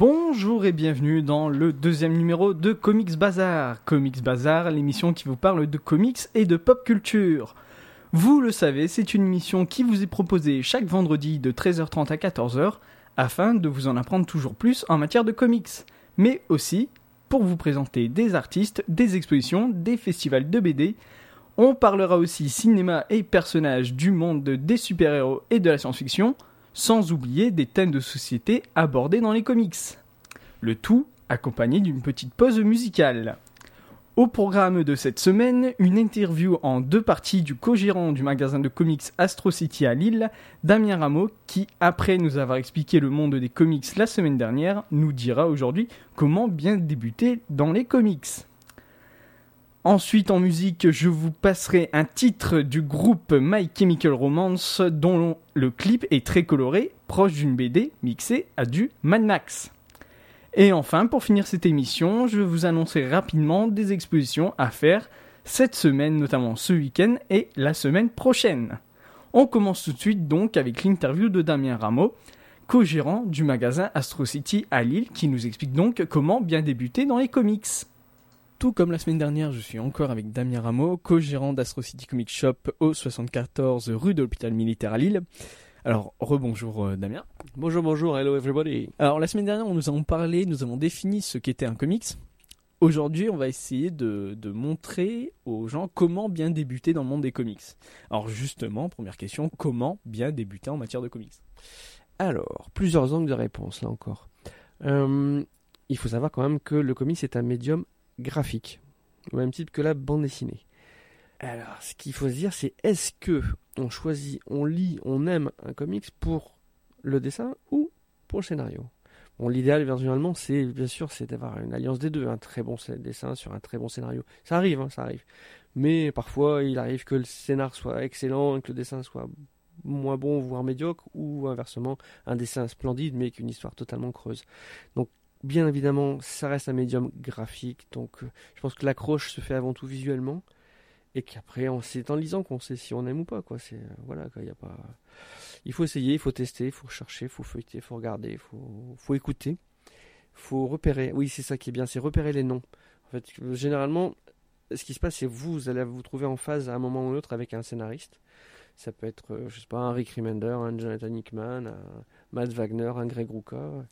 Bonjour et bienvenue dans le deuxième numéro de Comics Bazar. Comics Bazar, l'émission qui vous parle de comics et de pop culture. Vous le savez, c'est une émission qui vous est proposée chaque vendredi de 13h30 à 14h afin de vous en apprendre toujours plus en matière de comics, mais aussi pour vous présenter des artistes, des expositions, des festivals de BD. On parlera aussi cinéma et personnages du monde des super-héros et de la science-fiction, sans oublier des thèmes de société abordés dans les comics. Le tout accompagné d'une petite pause musicale. Au programme de cette semaine, une interview en deux parties du co-gérant du magasin de comics Astro City à Lille, Damien Rameau, qui, après nous avoir expliqué le monde des comics la semaine dernière, nous dira aujourd'hui comment bien débuter dans les comics. Ensuite, en musique, je vous passerai un titre du groupe My Chemical Romance, dont le clip est très coloré, proche d'une BD mixée à du Mad Max. Et enfin, pour finir cette émission, je vous annoncerai rapidement des expositions à faire cette semaine, notamment ce week-end et la semaine prochaine. On commence tout de suite donc avec l'interview de Damien Rameau, co-gérant du magasin Astro City à Lille, qui nous explique donc comment bien débuter dans les comics. Tout comme la semaine dernière, je suis encore avec Damien Rameau, co-gérant d'Astro City Comic Shop au 74 rue de l'hôpital militaire à Lille. Alors, rebonjour euh, Damien. Bonjour, bonjour, hello everybody. Alors, la semaine dernière, nous avons parlé, nous avons défini ce qu'était un comics. Aujourd'hui, on va essayer de, de montrer aux gens comment bien débuter dans le monde des comics. Alors, justement, première question, comment bien débuter en matière de comics? Alors, plusieurs angles de réponse là encore. Euh, il faut savoir quand même que le comics est un médium graphique, au même titre que la bande dessinée. Alors, ce qu'il faut se dire, c'est est-ce que on choisit, on lit, on aime un comics pour le dessin ou pour le scénario? Bon, l'idéal, généralement, c'est bien sûr, c'est d'avoir une alliance des deux, un très bon dessin sur un très bon scénario. Ça arrive, hein, ça arrive. Mais parfois, il arrive que le scénar soit excellent et que le dessin soit moins bon, voire médiocre, ou inversement, un dessin splendide mais qu'une histoire totalement creuse. Donc, bien évidemment, ça reste un médium graphique, donc euh, je pense que l'accroche se fait avant tout visuellement, et qu'après, c'est en lisant qu'on sait si on aime ou pas, quoi. C'est, euh, voilà, quoi, il y a pas... Il faut essayer, il faut tester, il faut chercher, il faut feuilleter, il faut regarder, il faut, faut écouter, il faut repérer. Oui, c'est ça qui est bien, c'est repérer les noms. En fait, généralement, ce qui se passe, c'est vous, vous allez vous trouver en phase à un moment ou l'autre avec un scénariste. Ça peut être, euh, je sais pas, un Rick Remender, un Jonathan Hickman, un Matt Wagner, un Greg Rucka.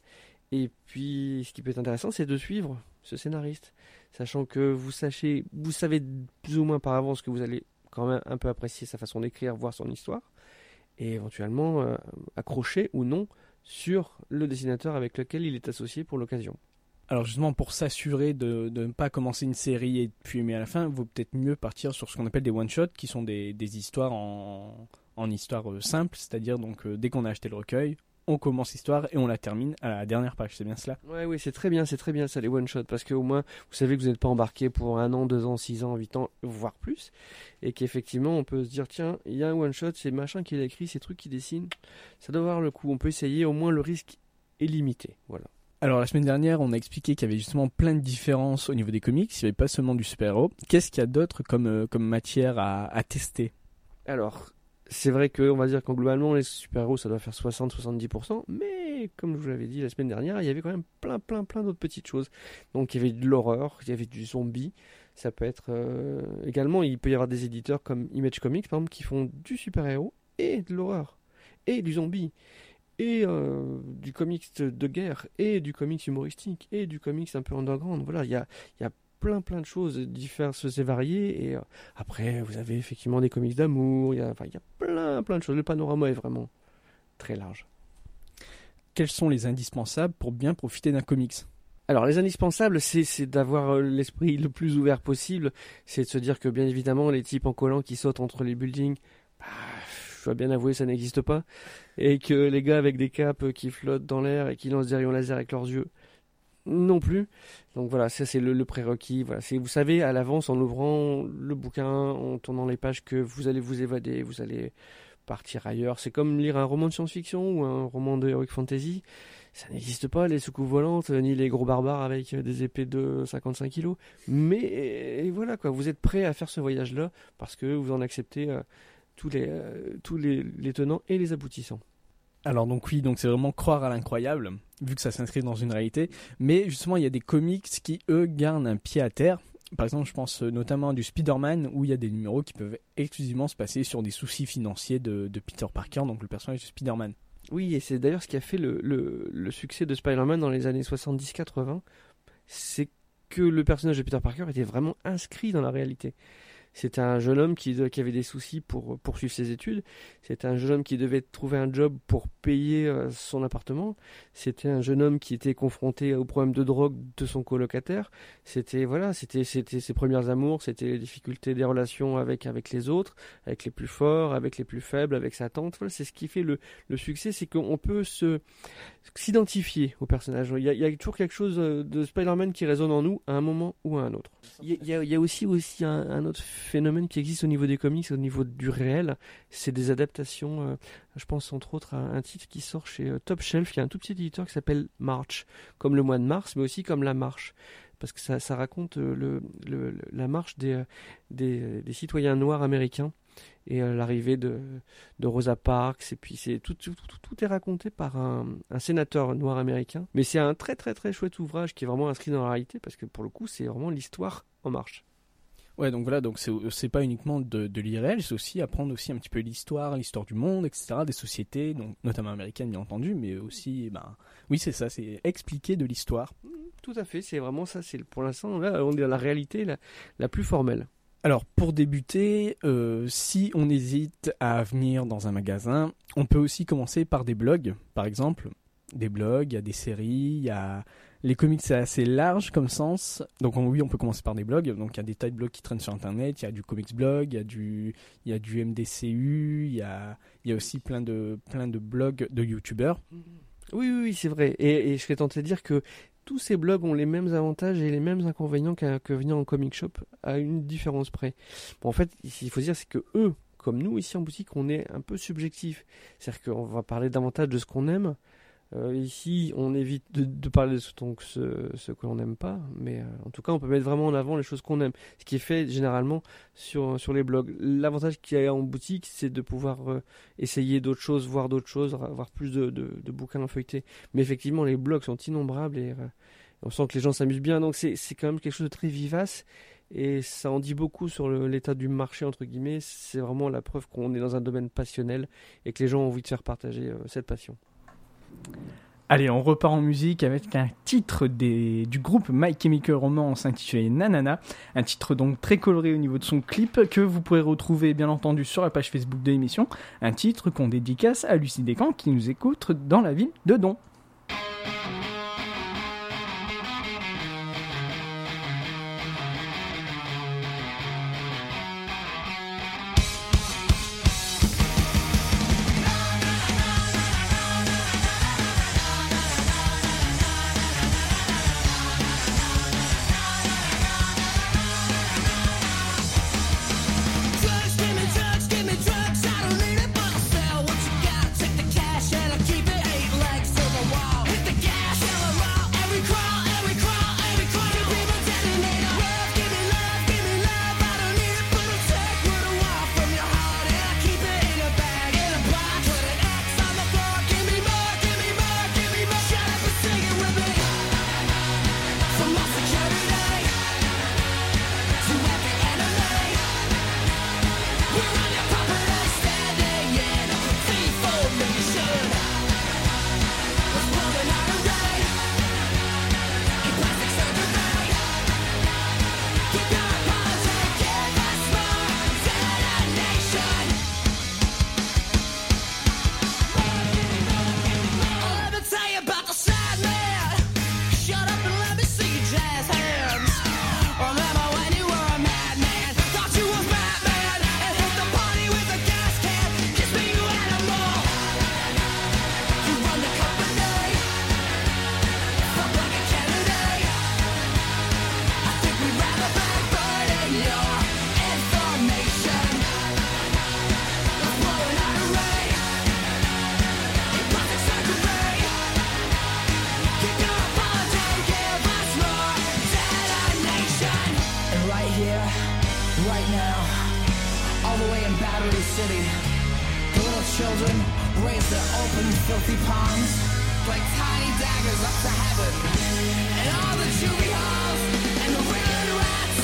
Et puis, ce qui peut être intéressant, c'est de suivre ce scénariste, sachant que vous savez plus ou moins par avance que vous allez quand même un peu apprécier sa façon d'écrire, voir son histoire, et éventuellement euh, accrocher ou non sur le dessinateur avec lequel il est associé pour l'occasion. Alors justement, pour s'assurer de, ne pas commencer une série et puis aimer à la fin, vaut peut-être mieux partir sur ce qu'on appelle des one-shots, qui sont des, des histoires en, en histoire euh, simple, c'est-à-dire donc euh, dès qu'on a acheté le recueil, on commence l'histoire et on la termine à la dernière page, c'est bien cela Ouais, oui, c'est très bien, c'est très bien ça, les one-shots, parce qu'au moins, vous savez que vous n'êtes pas embarqué pour un an, deux ans, six ans, huit ans, voire plus, et qu'effectivement, on peut se dire, tiens, il y a un one-shot, c'est machin qu'il a écrit, ces trucs qu'il dessine, ça doit avoir le coup, on peut essayer, au moins le risque est limité, voilà. Alors la semaine dernière, on a expliqué qu'il y avait justement plein de différences au niveau des comics, il n'y avait pas seulement du super-héros. Qu'est-ce qu'il y a d'autre comme, euh, comme matière à, à tester? Alors, c'est vrai que on va dire qu'en globalement, les super-héros, ça doit faire 60-70%, mais comme je vous l'avais dit la semaine dernière, il y avait quand même plein, plein, plein d'autres petites choses. Donc, il y avait de l'horreur, il y avait du zombie, ça peut être... euh, Également, il peut y avoir des éditeurs comme Image Comics, par exemple, qui font du super-héros et de l'horreur, et du zombie, et euh, du comics de, guerre, et du comics humoristique, et du comics un peu underground. Voilà, il y a plein plein de choses diverses et variées et euh, après vous avez effectivement des comics d'amour il y a enfin, il y a plein plein de choses le panorama est vraiment très large. Quels sont les indispensables pour bien profiter d'un comics? Alors les indispensables, c'est d'avoir euh, l'esprit le plus ouvert possible. C'est de se dire que bien évidemment les types en collant qui sautent entre les buildings, bah, je dois bien avouer ça n'existe pas. Et que les gars avec des capes qui flottent dans l'air et qui lancent des rayons laser avec leurs yeux, non plus. Donc voilà, ça c'est le, prérequis. Voilà, c'est vous savez à l'avance en ouvrant le bouquin, en tournant les pages que vous allez vous évader, vous allez partir ailleurs. C'est comme lire un roman de science-fiction ou un roman de heroic fantasy. Ça n'existe pas les soucoupes volantes ni les gros barbares avec des épées de 55 kilos. Mais voilà quoi, vous êtes prêt à faire ce voyage-là parce que vous en acceptez euh, tous euh, les tenants et les aboutissants. Alors donc oui, donc c'est vraiment croire à l'incroyable, vu que ça s'inscrit dans une réalité. Mais justement, il y a des comics qui, eux, gardent un pied à terre. Par exemple, je pense euh, notamment à du Spider-Man, où il y a des numéros qui peuvent exclusivement se passer sur des soucis financiers de, Peter Parker, donc le personnage de Spider-Man. Oui, et c'est d'ailleurs ce qui a fait le, le succès de Spider-Man dans les années 70-80. C'est que le personnage de Peter Parker était vraiment inscrit dans la réalité. C'était un jeune homme qui, avait des soucis pour poursuivre ses études. C'était un jeune homme qui devait trouver un job pour payer euh, son appartement. C'était un jeune homme qui était confronté au problème de drogue de son colocataire. C'était voilà, c'était c'était ses premières amours, c'était les difficultés des relations avec avec les autres, avec les plus forts, avec les plus faibles, avec sa tante. C'est ce qui fait le le succès, c'est qu'on peut se s'identifier au personnage. Il y, a, toujours quelque chose euh, de Spider-Man qui résonne en nous à un moment ou à un autre. Il y a aussi aussi un, un autre phénomène qui existe au niveau des comics, au niveau du réel, c'est des adaptations. euh, je pense entre autres à un titre qui sort chez euh, Top Shelf, qui est un tout petit éditeur qui s'appelle March, comme le mois de mars, mais aussi comme la marche. Parce que ça, raconte euh, la marche des, citoyens noirs américains et l'arrivée de, Rosa Parks. Et puis tout, est raconté par un sénateur noir américain. Mais c'est un très très très chouette ouvrage qui est vraiment inscrit dans la réalité parce que pour le coup c'est vraiment l'histoire en marche. Ouais, donc voilà, donc c'est pas uniquement de, de l'irréel, c'est aussi apprendre aussi un petit peu l'histoire, l'histoire du monde, etc., des sociétés, donc notamment américaines bien entendu, mais aussi, ben, oui c'est ça, c'est expliquer de l'histoire. Tout à fait, c'est vraiment ça. C'est pour l'instant là, on est dans la réalité la, la plus formelle. Alors pour débuter, euh, si on hésite à venir dans un magasin, on peut aussi commencer par des blogs, par exemple. Des blogs, il y a des séries, il y a... Les comics c'est assez large comme sens, donc on- oui on peut commencer par des blogs, donc il y a des tas de blogs qui traînent sur internet, il y a du comics blog, il y a du, il y a du MDCU, il y a, il y a aussi plein de, plein de blogs de youtubeurs. Oui, oui, oui, c'est vrai. Et, je serais tenté de dire que tous ces blogs ont les mêmes avantages et les mêmes inconvénients qu'un- que venir en comic shop à une différence près. Bon, en fait, il faut dire, c'est que eux, comme nous ici en boutique, on est un peu subjectif. C'est-à-dire qu'on va parler davantage de ce qu'on aime. Euh, ici, on évite de, parler de ce, donc, que l'on n'aime pas, mais euh, en tout cas, on peut mettre vraiment en avant les choses qu'on aime, ce qui est fait généralement sur, les blogs. L'avantage qu'il y a en boutique, c'est de pouvoir euh, essayer d'autres choses, voir d'autres choses, avoir plus de, bouquins à feuilleter. Mais effectivement, les blogs sont innombrables et on sent que les gens s'amusent bien, donc c'est quand même quelque chose de très vivace. Et ça en dit beaucoup sur l'état du marché, entre guillemets. C'est vraiment la preuve qu'on est dans un domaine passionnel et que les gens ont envie de faire partager cette passion. Allez, on repart en musique avec un titre des, du groupe My Chemical Romance intitulé Nanana. Un titre donc très coloré au niveau de son clip que vous pourrez retrouver bien entendu sur la page Facebook de l'émission. Un titre qu'on dédicace à Lucie Descamps qui nous écoute dans la ville de Don. dirty city. Little children raise their open, filthy palms like tiny daggers up to heaven. And all the juvie halls and the ribbon rats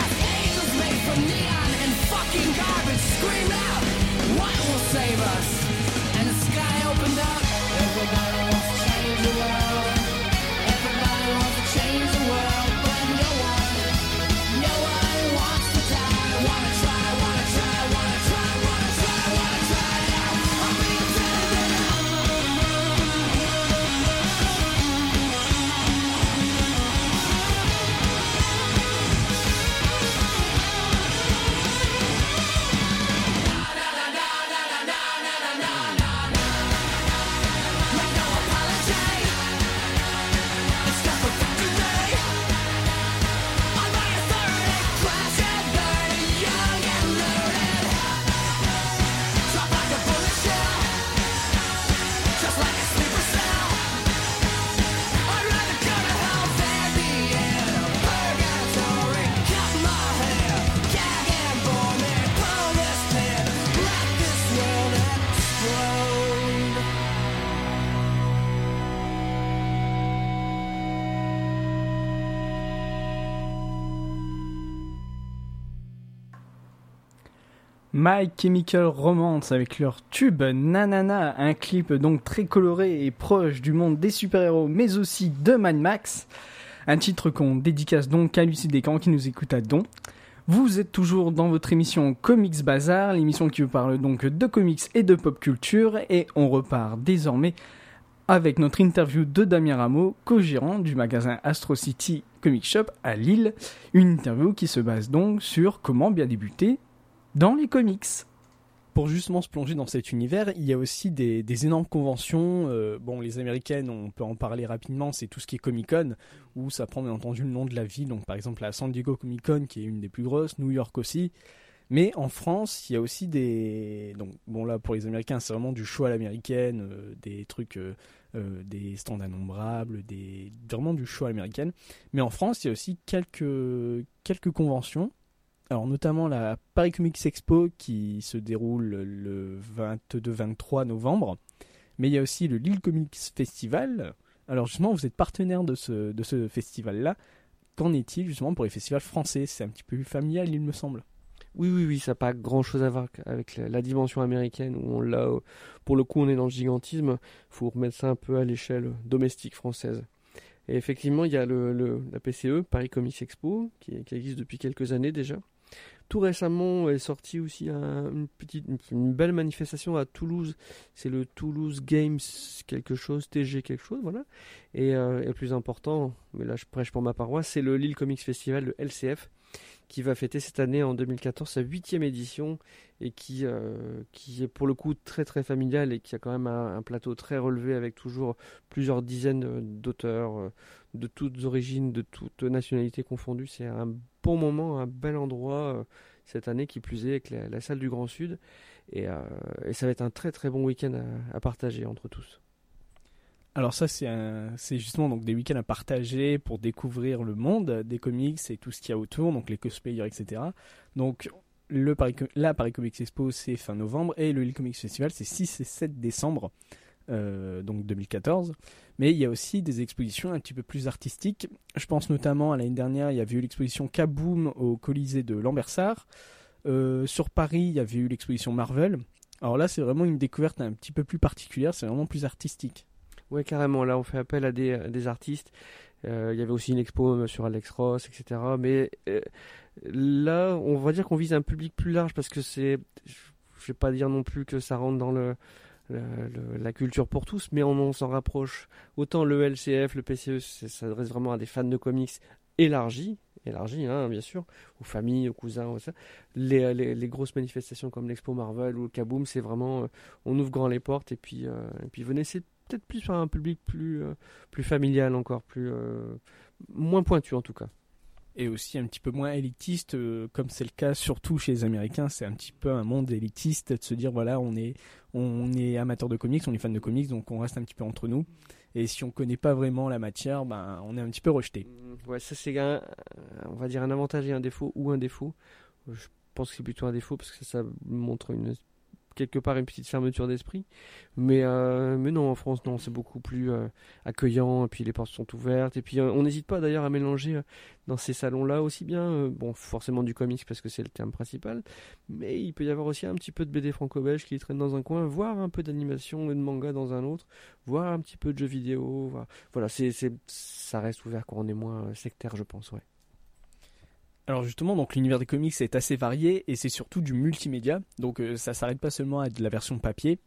as angels made from neon and fucking garbage Scream out, What will save us? And the sky opened up. Everybody My Chemical Romance avec leur tube Nanana, un clip donc très coloré et proche du monde des super-héros mais aussi de Mad Max. Un titre qu'on dédicace donc à Lucie Descamps qui nous écoute à Don. Vous êtes toujours dans votre émission Comics Bazar, l'émission qui vous parle donc de comics et de pop culture et on repart désormais avec notre interview de Damien Rameau, co-gérant du magasin Astro City Comic Shop à Lille. Une interview qui se base donc sur comment bien débuter dans les comics. Pour justement se plonger dans cet univers, il y a aussi des, énormes conventions. euh, bon, les américaines, on peut en parler rapidement, c'est tout ce qui est Comic Con, où ça prend bien entendu le nom de la ville. Donc, par exemple, la San Diego Comic Con, qui est une des plus grosses, New York aussi. Mais en France, il y a aussi des. Donc, bon, là, pour les Américains, c'est vraiment du show à l'américaine, euh, des trucs, euh, des stands innombrables, des... vraiment du show à l'américaine. Mais en France, il y a aussi quelques, quelques conventions. Alors notamment la Paris Comics Expo qui se déroule le 22-23 novembre. Mais il y a aussi le Lille Comics Festival. Alors justement, vous êtes partenaire de ce, de ce festival-là. Qu'en est-il justement pour les festivals français? C'est un petit peu familial, il me semble. Oui, oui, oui, ça n'a pas grand chose à voir avec la, dimension américaine où on l'a. Pour le coup, on est dans le gigantisme. Il faut remettre ça un peu à l'échelle domestique française. Et effectivement, il y a le, la PCE, Paris Comics Expo, qui existe depuis quelques années déjà. Tout récemment est sorti aussi un- une petite, une, belle manifestation à Toulouse. C'est le Toulouse Games quelque chose, TG quelque chose, voilà. Et, euh, et le plus important, mais là je prêche pour ma paroisse, c'est le Lille Comics Festival, le LCF, qui va fêter cette année en 2014 sa huitième édition et qui, euh, qui est pour le coup très très familial et qui a quand même un, plateau très relevé avec toujours plusieurs dizaines euh, d'auteurs de toutes origines, de toutes nationalités confondues. C'est un bon moment, un bel endroit euh, cette année qui plus est avec la, salle du Grand Sud et, euh, et ça va être un très très bon week-end à, partager entre tous. Alors ça, c'est justement donc des week-ends à partager pour découvrir le monde des comics et tout ce qu'il y a autour, donc les cosplayers, etc. Donc le la Paris Comics Expo, c'est fin novembre, et le Lille Comics Festival, c'est 6 et 7 décembre, euh, donc 2014. Mais il y a aussi des expositions un petit peu plus artistiques. Je pense notamment à l'année dernière, il y avait eu l'exposition Kaboom au Colisée de Lambersart. Euh, sur Paris, il y avait eu l'exposition Marvel. Alors là, c'est vraiment une découverte un petit peu plus particulière, c'est vraiment plus artistique. Ouais, carrément. Là, on fait appel à des, artistes. Euh, il y avait aussi une expo sur Alex Ross, etc. Mais là, on va dire qu'on vise un public plus large parce que c'est. Je vais pas dire non plus que ça rentre dans le, la culture pour tous, mais on, s'en rapproche. Autant le LCF, le PCE, c'est- ça s'adresse vraiment à des fans de comics élargis, élargis, hein, bien sûr, aux familles, aux cousins, aux. Les, les, les grosses manifestations comme l'Expo Marvel ou le Kaboom, c'est vraiment. euh, on ouvre grand les portes et puis, euh, et puis venez, c'est peut-être plus sur un public plus, euh, plus familial encore, plus moins pointu en tout cas. Et aussi un petit peu moins élitiste, euh, comme c'est le cas surtout chez les Américains. C'est un petit peu un monde élitiste de se dire voilà, on est, on est amateur de comics, on est fan de comics, donc on reste un petit peu entre nous. Et si on connaît pas vraiment la matière, ben, on est un petit peu rejeté. Mm, Ouais, ça c'est un, on va dire un avantage et un défaut ou un défaut. Je pense que c'est plutôt un défaut parce que ça montre une quelque part une petite fermeture d'esprit. Mais, euh, mais non, en France, non, c'est beaucoup plus euh, accueillant, et puis les portes sont ouvertes, et puis euh, on n'hésite pas d'ailleurs à mélanger dans ces salons-là aussi bien, bon, forcément du comics parce que c'est le terme principal, mais il peut y avoir aussi un petit peu de BD franco-belge qui traîne dans un coin, voire un peu d'animation et de manga dans un autre, voire un petit peu de jeux vidéo, voilà, c'est, ça reste ouvert quand on est moins sectaire, je pense, ouais. Alors justement, donc l'univers des comics est assez varié et c'est surtout du multimédia. Donc euh, ça s'arrête pas seulement à de la version papier,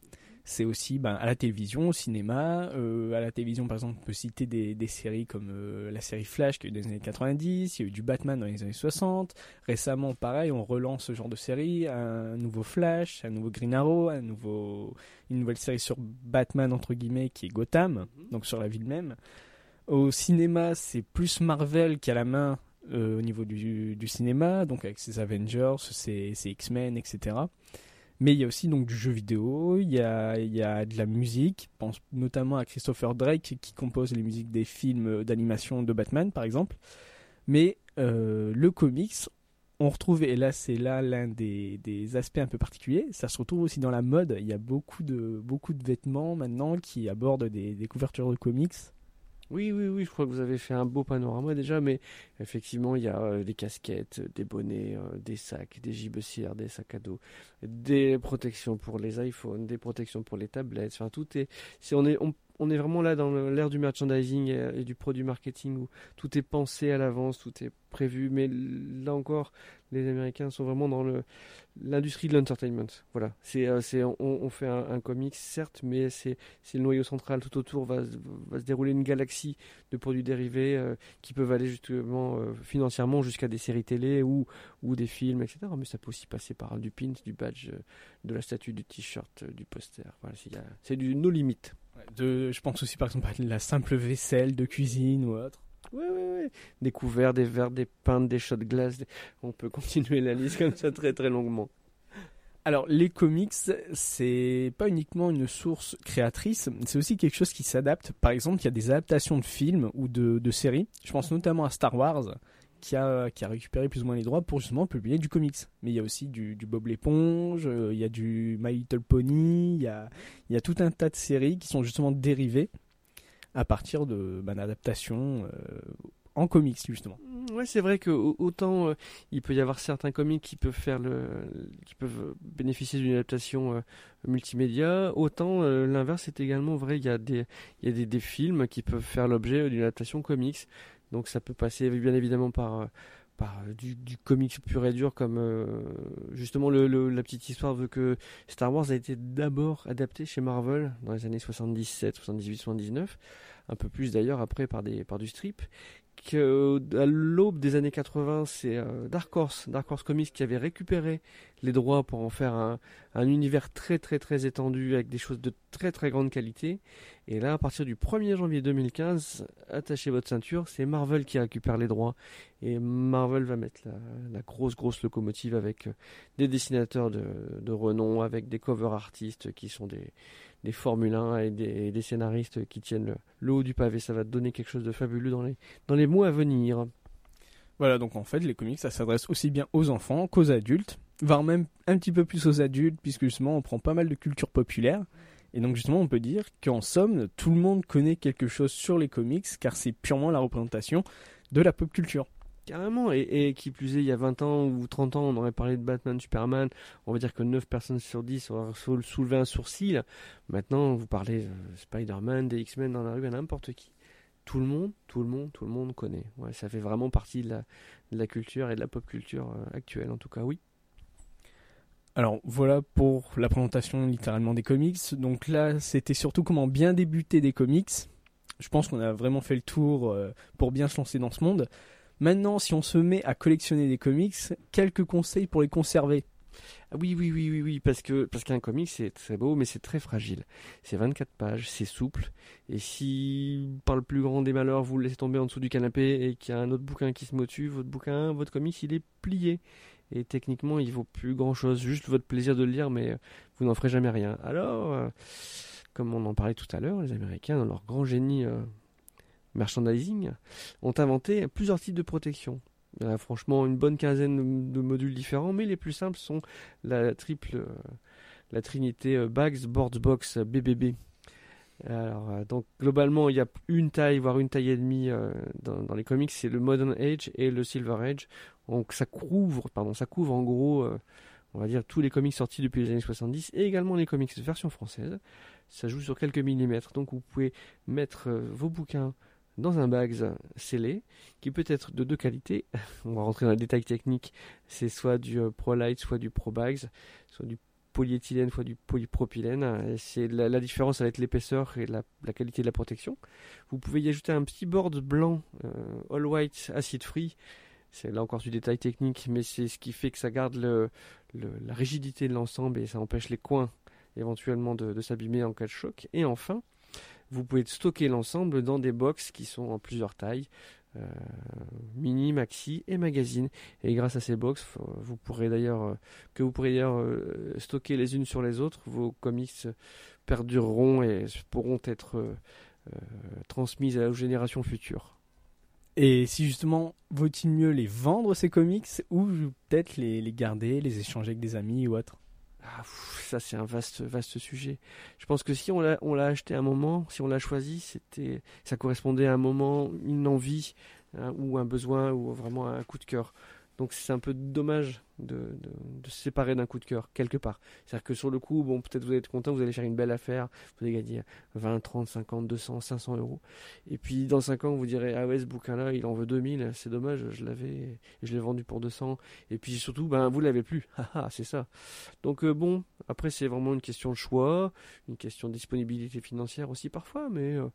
c'est aussi ben, à la télévision, au cinéma. Euh, à la télévision, par exemple, on peut citer des, des séries comme euh, la série Flash qui est les années 90, il y a eu du Batman dans les années 60. Récemment, pareil, on relance ce genre de série, un nouveau Flash, un nouveau Green Arrow, une nouvelle série sur Batman entre guillemets qui est Gotham, donc sur la ville même. Au cinéma, c'est plus Marvel qui a la main euh, au niveau du, cinéma, donc avec ses Avengers, ses, X-Men, etc. Mais il y a aussi donc du jeu vidéo, il y a, il y a de la musique, pense notamment à Christopher Drake qui compose les musiques des films d'animation de Batman par exemple. Mais euh, le comics, on retrouve, et là c'est là l'un des, des aspects un peu particuliers, ça se retrouve aussi dans la mode, il y a beaucoup de, beaucoup de vêtements maintenant qui abordent des, des couvertures de comics. Oui, oui, oui, je crois que vous avez fait un beau panorama déjà, mais effectivement, il y a euh, des casquettes, des bonnets, euh, des sacs, des gibecières, des sacs à dos, des protections pour les iPhones, des protections pour les tablettes, enfin tout est... c'est- on, est on est vraiment là dans l'ère du merchandising et, du produit marketing où tout est pensé à l'avance, tout est prévu, mais là encore, les Américains sont vraiment dans l'industrie de l'entertainment. Voilà, c'est, euh, on, fait un, un comics, certes, mais c'est le noyau central. Tout autour va, se- dérouler une galaxie de produits dérivés euh, qui peuvent aller justement euh, financièrement jusqu'à des séries télé ou, des films, etc. Mais ça peut aussi passer par du pin, du badge, de la statue, du t-shirt, euh, du poster. Voilà, c'est, du no limite. De, je pense aussi par exemple à la simple vaisselle de cuisine ou autre. Ouais, ouais, ouais. Des couverts, des verres, des pintes, des shots de glace. des- On peut continuer la liste comme ça très très longuement. Alors, les comics, c'est pas uniquement une source créatrice, c'est aussi quelque chose qui s'adapte. Par exemple, il y a des adaptations de films ou de, de séries. Je pense notamment à Star Wars, qui a, qui a récupéré plus ou moins les droits pour justement publier du comics. Mais il y a aussi du, Bob l'éponge, euh, il y a du My Little Pony, il y a, il y a tout un tas de séries qui sont justement dérivées à partir de ben, d'adaptations euh, en comics, justement. Mm, Ouais, c'est vrai que au- autant euh, il peut y avoir certains comics qui peuvent faire le, qui peuvent bénéficier d'une adaptation multimédia, autant l'inverse est également vrai. Il y a des, il y a des, des films qui peuvent faire l'objet d'une adaptation comics. Donc ça peut passer bien évidemment par euh, par euh, du, comics pur et dur comme euh, justement le- la petite histoire veut que Star Wars a été d'abord adapté chez Marvel dans les années 77, 78, 79, un peu plus d'ailleurs après par des par du strip que à l'aube des années 80, c'est euh, Dark Horse, Dark Horse Comics qui avait récupéré les droits pour en faire un, un univers très très très étendu avec des choses de très très grande qualité. Et là, à partir du 1er janvier 2015, attachez votre ceinture, c'est Marvel qui récupère les droits. Et Marvel va mettre la, la grosse grosse locomotive avec euh, des dessinateurs de, de renom, avec des cover artistes qui sont des, des Formule 1 et des, scénaristes qui tiennent le, le haut du pavé. Ça va donner quelque chose de fabuleux dans les, dans les mois à venir. Voilà, donc en fait, les comics, ça s'adresse aussi bien aux enfants qu'aux adultes, voire même un petit peu plus aux adultes, puisque justement, on prend pas mal de culture populaire. Et donc justement, on peut dire qu'en somme, tout le monde connaît quelque chose sur les comics, car c'est purement la représentation de la pop culture. Carrément, et, qui plus est, il y a 20 ans ou 30 ans, on aurait parlé de Batman, Superman, on va dire que 9 personnes sur 10 auraient sou- soulevé un sourcil. Maintenant, vous parlez euh, Spider-Man, des X-Men dans la rue à n'importe qui. Tout le monde, tout le monde, tout le monde connaît. Ouais, ça fait vraiment partie de la, de la culture et de la pop culture euh, actuelle, en tout cas, oui. Alors voilà pour la présentation littéralement des comics. Donc là, c'était surtout comment bien débuter des comics. Je pense qu'on a vraiment fait le tour euh, pour bien se lancer dans ce monde. Maintenant, si on se met à collectionner des comics, quelques conseils pour les conserver. Ah oui, oui, oui, oui, oui, parce que parce qu'un comic c'est très beau, mais c'est très fragile. C'est 24 pages, c'est souple, et si par le plus grand des malheurs vous le laissez tomber en dessous du canapé et qu'il y a un autre bouquin qui se dessus, votre bouquin, votre comics, il est plié. Et techniquement, il vaut plus grand chose, juste votre plaisir de le lire, mais vous n'en ferez jamais rien. Alors, euh, comme on en parlait tout à l'heure, les Américains, dans leur grand génie euh, merchandising, ont inventé plusieurs types de protection. Il y en a franchement une bonne quinzaine de, modules différents, mais les plus simples sont la triple, euh, la trinité euh, Bags, Boards Box, euh, BBB. Alors, euh, donc globalement, il y a une taille, voire une taille et demie euh, dans, les comics, c'est le Modern Age et le Silver Age. Donc ça couvre, pardon, ça couvre en gros, euh, on va dire tous les comics sortis depuis les années 70 et également les comics de version française. Ça joue sur quelques millimètres, donc vous pouvez mettre euh, vos bouquins dans un bags scellé qui peut être de deux qualités. On va rentrer dans les détails techniques. C'est soit du euh, ProLite, soit du ProBags, soit du polyéthylène, soit du polypropylène. C'est la, différence avec l'épaisseur et la, qualité de la protection. Vous pouvez y ajouter un petit board blanc, euh, all white, acide free. C'est là encore du détail technique, mais c'est ce qui fait que ça garde la rigidité de l'ensemble et ça empêche les coins éventuellement de, de s'abîmer en cas de choc. Et enfin, vous pouvez stocker l'ensemble dans des box qui sont en plusieurs tailles, euh, mini, maxi et magazine. Et grâce à ces box, vous pourrez d'ailleurs euh, que vous pourrez d'ailleurs euh, stocker les unes sur les autres, vos comics perdureront et pourront être euh, transmises aux générations futures. Et si justement, vaut-il mieux les vendre ces comics ou peut-être les, les garder, les échanger avec des amis ou autre Ah, ça c'est un vaste vaste sujet. Je pense que si on l'a on l'a acheté à un moment, si on l'a choisi, c'était ça correspondait à un moment, une envie hein, ou un besoin ou vraiment un coup de cœur. Donc c'est un peu dommage de, de, de se séparer d'un coup de cœur quelque part. C'est-à-dire que sur le coup, bon peut-être vous être content, vous allez faire une belle affaire, vous allez gagner 20, 30, 50, 200, 500 euros. Et puis dans 5 ans, vous direz ah ouais ce bouquin-là, il en veut 2000, c'est dommage, je l'avais, je l'ai vendu pour 200. Et puis surtout, ben vous l'avez plus. Haha, c'est ça. Donc euh, bon, après c'est vraiment une question de choix, une question de disponibilité financière aussi parfois, mais euh,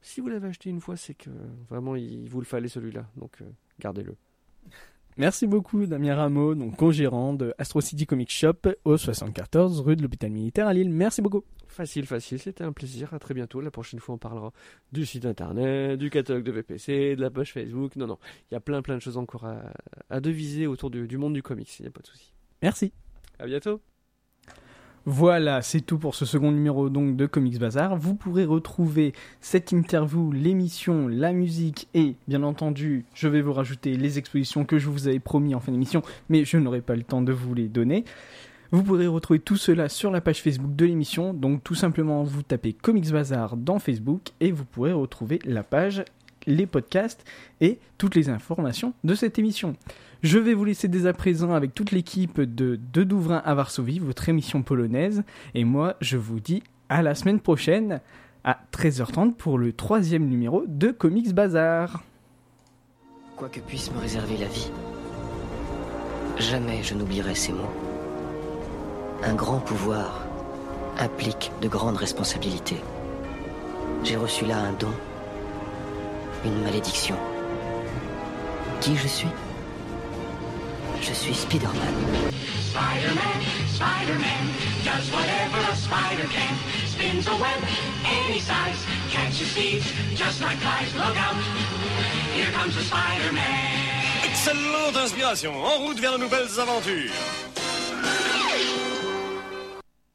si vous l'avez acheté une fois, c'est que vraiment il vous le fallait celui-là, donc euh, gardez-le. Merci beaucoup Damien Rameau, donc co-gérant de Astro City Comic Shop au 74 rue de l'hôpital militaire à Lille. Merci beaucoup. Facile, facile, c'était un plaisir, à très bientôt. La prochaine fois on parlera du site internet, du catalogue de VPC, de la page Facebook. Non, non, il y a plein plein de choses encore à, à deviser autour du, du monde du comics, il n'y a pas de souci. Merci. À bientôt. Voilà, c'est tout pour ce second numéro donc de Comics Bazar. Vous pourrez retrouver cette interview, l'émission, la musique et bien entendu, je vais vous rajouter les expositions que je vous avais promis en fin d'émission, mais je n'aurai pas le temps de vous les donner. Vous pourrez retrouver tout cela sur la page Facebook de l'émission, donc tout simplement vous tapez Comics Bazar dans Facebook et vous pourrez retrouver la page, les podcasts et toutes les informations de cette émission. Je vais vous laisser dès à présent avec toute l'équipe de De Douvrin à Varsovie, votre émission polonaise. Et moi, je vous dis à la semaine prochaine à 13h30 pour le troisième numéro de Comics Bazar. Quoi que puisse me réserver la vie, jamais je n'oublierai ces mots. Un grand pouvoir implique de grandes responsabilités. J'ai reçu là un don, une malédiction. Qui je suis? Je suis Spider-Man. Spider-Man, Spider-Man, does whatever a spider can. Spins a web any size, catches thieves just like flies. Look out, here comes the Spider-Man. Excellente inspiration, en route vers de nouvelles aventures.